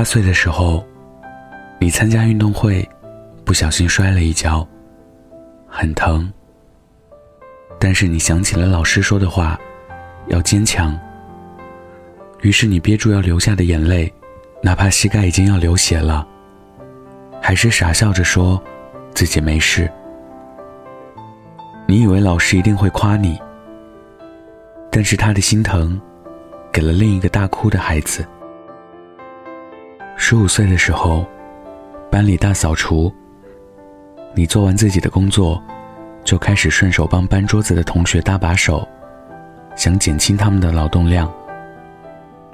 八岁的时候，你参加运动会，不小心摔了一跤，很疼。但是你想起了老师说的话，要坚强。于是你憋住要流下的眼泪，哪怕膝盖已经要流血了，还是傻笑着说自己没事。你以为老师一定会夸你，但是他的心疼，给了另一个大哭的孩子。十五岁的时候，班里大扫除。你做完自己的工作，就开始顺手帮搬桌子的同学搭把手，想减轻他们的劳动量。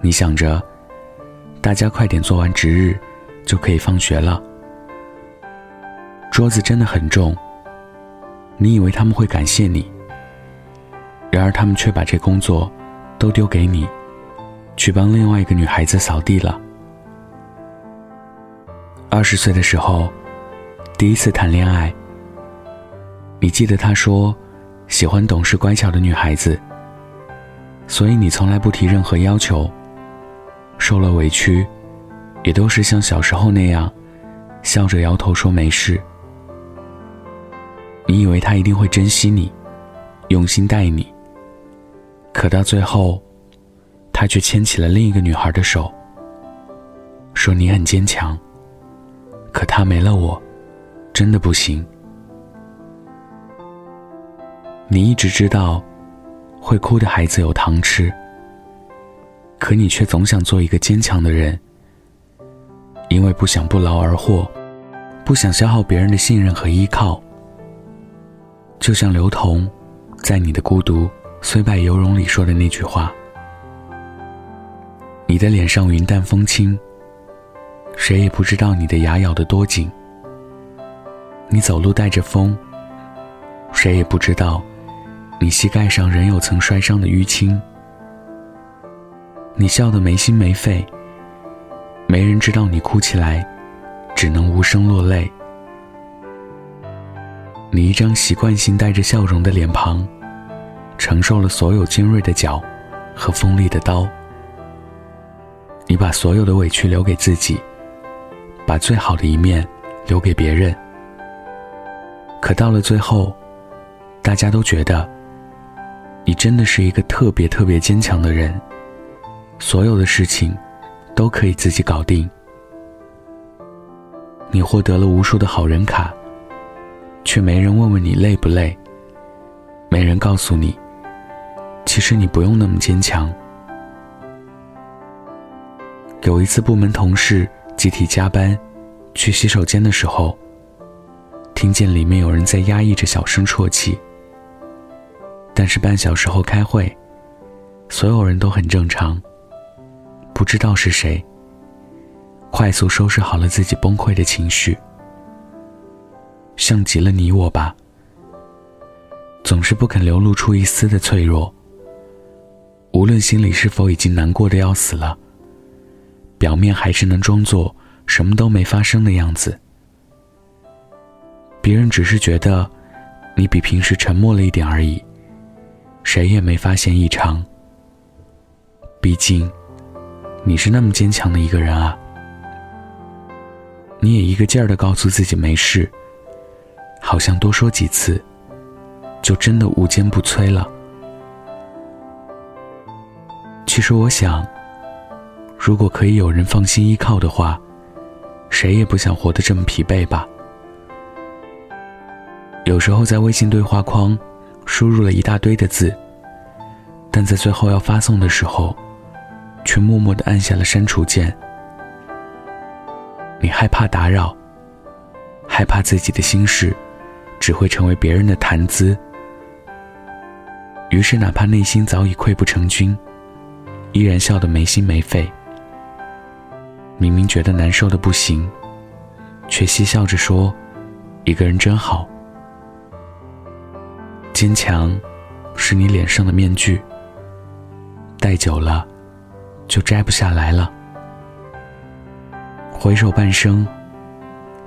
你想着，大家快点做完值日，就可以放学了。桌子真的很重，你以为他们会感谢你，然而他们却把这工作都丢给你，去帮另外一个女孩子扫地了。二十岁的时候，第一次谈恋爱。你记得他说，喜欢懂事乖巧的女孩子，所以你从来不提任何要求。受了委屈，也都是像小时候那样，笑着摇头说没事。你以为他一定会珍惜你，用心待你。可到最后，他却牵起了另一个女孩的手，说你很坚强。可他没了我，真的不行。你一直知道，会哭的孩子有糖吃。可你却总想做一个坚强的人，因为不想不劳而获，不想消耗别人的信任和依靠。就像刘同，在《你的孤独虽败犹荣》里说的那句话：“你的脸上云淡风轻。”谁也不知道你的牙咬得多紧，你走路带着风。谁也不知道，你膝盖上仍有曾摔伤的淤青。你笑得没心没肺，没人知道你哭起来，只能无声落泪。你一张习惯性带着笑容的脸庞，承受了所有尖锐的角和锋利的刀。你把所有的委屈留给自己。把最好的一面留给别人，可到了最后，大家都觉得你真的是一个特别特别坚强的人，所有的事情都可以自己搞定。你获得了无数的好人卡，却没人问问你累不累，没人告诉你，其实你不用那么坚强。有一次，部门同事。集体加班，去洗手间的时候，听见里面有人在压抑着小声啜泣。但是半小时后开会，所有人都很正常。不知道是谁，快速收拾好了自己崩溃的情绪，像极了你我吧，总是不肯流露出一丝的脆弱。无论心里是否已经难过的要死了。表面还是能装作什么都没发生的样子，别人只是觉得你比平时沉默了一点而已，谁也没发现异常。毕竟，你是那么坚强的一个人啊！你也一个劲儿的告诉自己没事，好像多说几次，就真的无坚不摧了。其实我想。如果可以有人放心依靠的话，谁也不想活得这么疲惫吧。有时候在微信对话框输入了一大堆的字，但在最后要发送的时候，却默默的按下了删除键。你害怕打扰，害怕自己的心事只会成为别人的谈资，于是哪怕内心早已溃不成军，依然笑得没心没肺。明明觉得难受的不行，却嬉笑着说：“一个人真好。”坚强，是你脸上的面具，戴久了，就摘不下来了。回首半生，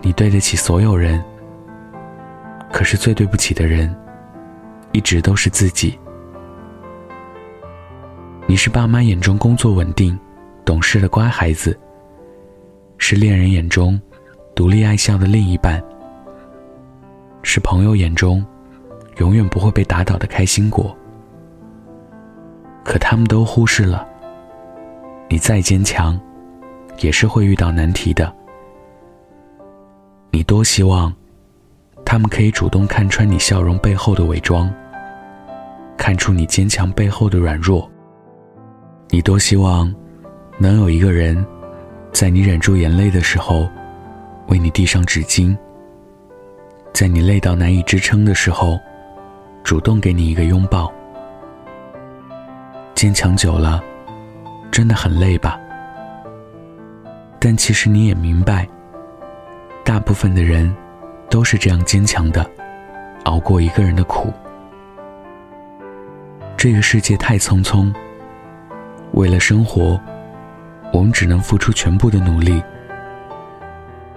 你对得起所有人，可是最对不起的人，一直都是自己。你是爸妈眼中工作稳定、懂事的乖孩子。是恋人眼中独立爱笑的另一半，是朋友眼中永远不会被打倒的开心果。可他们都忽视了，你再坚强，也是会遇到难题的。你多希望，他们可以主动看穿你笑容背后的伪装，看出你坚强背后的软弱。你多希望，能有一个人，在你忍住眼泪的时候，为你递上纸巾；在你累到难以支撑的时候，主动给你一个拥抱。坚强久了，真的很累吧？但其实你也明白，大部分的人都是这样坚强的，熬过一个人的苦。这个世界太匆匆，为了生活，我们只能付出全部的努力，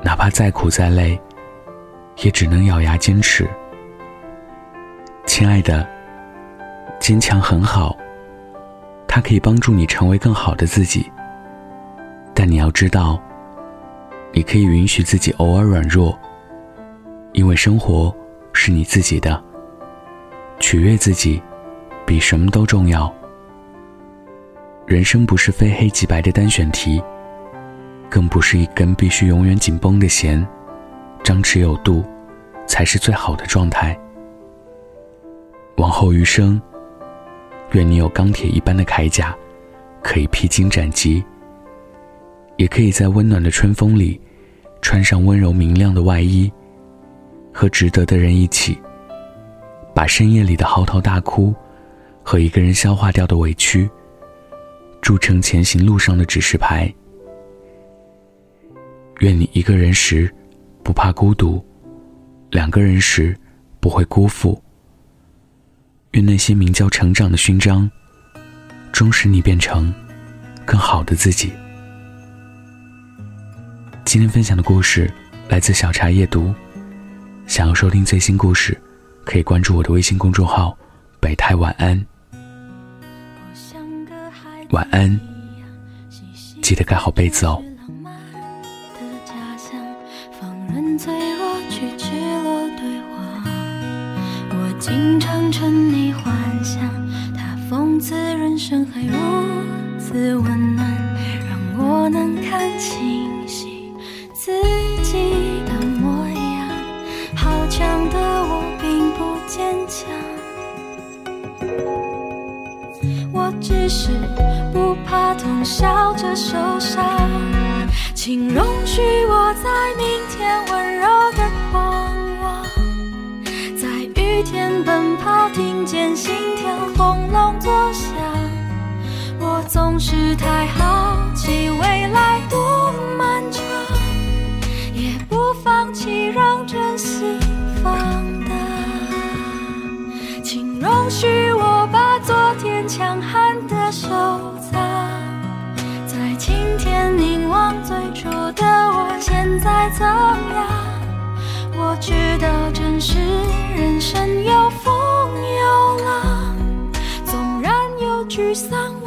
哪怕再苦再累，也只能咬牙坚持。亲爱的，坚强很好。它可以帮助你成为更好的自己，但你要知道，你可以允许自己偶尔软弱，因为生活是你自己的，取悦自己比什么都重要。人生不是非黑即白的单选题，更不是一根必须永远紧绷的弦，张弛有度才是最好的状态。往后余生。愿你有钢铁一般的铠甲，可以披荆斩棘；也可以在温暖的春风里，穿上温柔明亮的外衣，和值得的人一起，把深夜里的嚎啕大哭，和一个人消化掉的委屈，铸成前行路上的指示牌。愿你一个人时，不怕孤独；两个人时，不会辜负。愿那些名叫成长的勋章，终使你变成更好的自己。今天分享的故事来自小茶夜读。想要收听最新故事，可以关注我的微信公众号“北太晚安”。晚安，记得盖好被子哦。经常沉溺幻想，他讽刺人生还如此温暖，让我能看清晰自己的模样。好强的我并不坚强，我只是不怕痛，笑着受伤。请容许我在明天温柔的狂妄。在雨天奔跑，听见心跳轰隆作响。我总是太好奇未来多再，怎样？我知道，真实人生有风有浪，纵然有沮丧。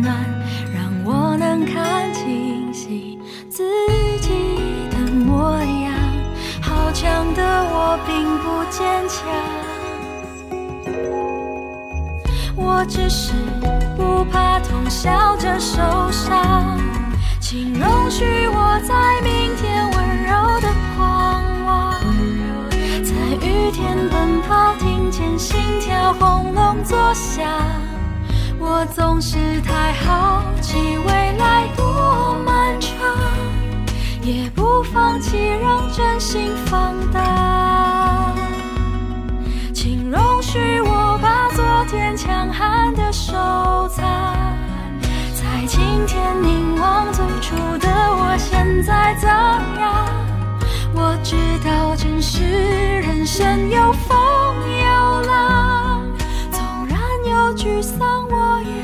暖，让我能看清晰自己的模样。好强的我并不坚强，我只是不怕痛，笑着受伤。请容许我在明天温柔的狂妄，在雨天奔跑，听见心跳轰隆作响。我总是太好奇未来多漫长，也不放弃让真心放大。请容许我把昨天强悍的收藏，在今天凝望最初的我。现在怎样？我知道，真实人生有风有浪，沮丧，我也。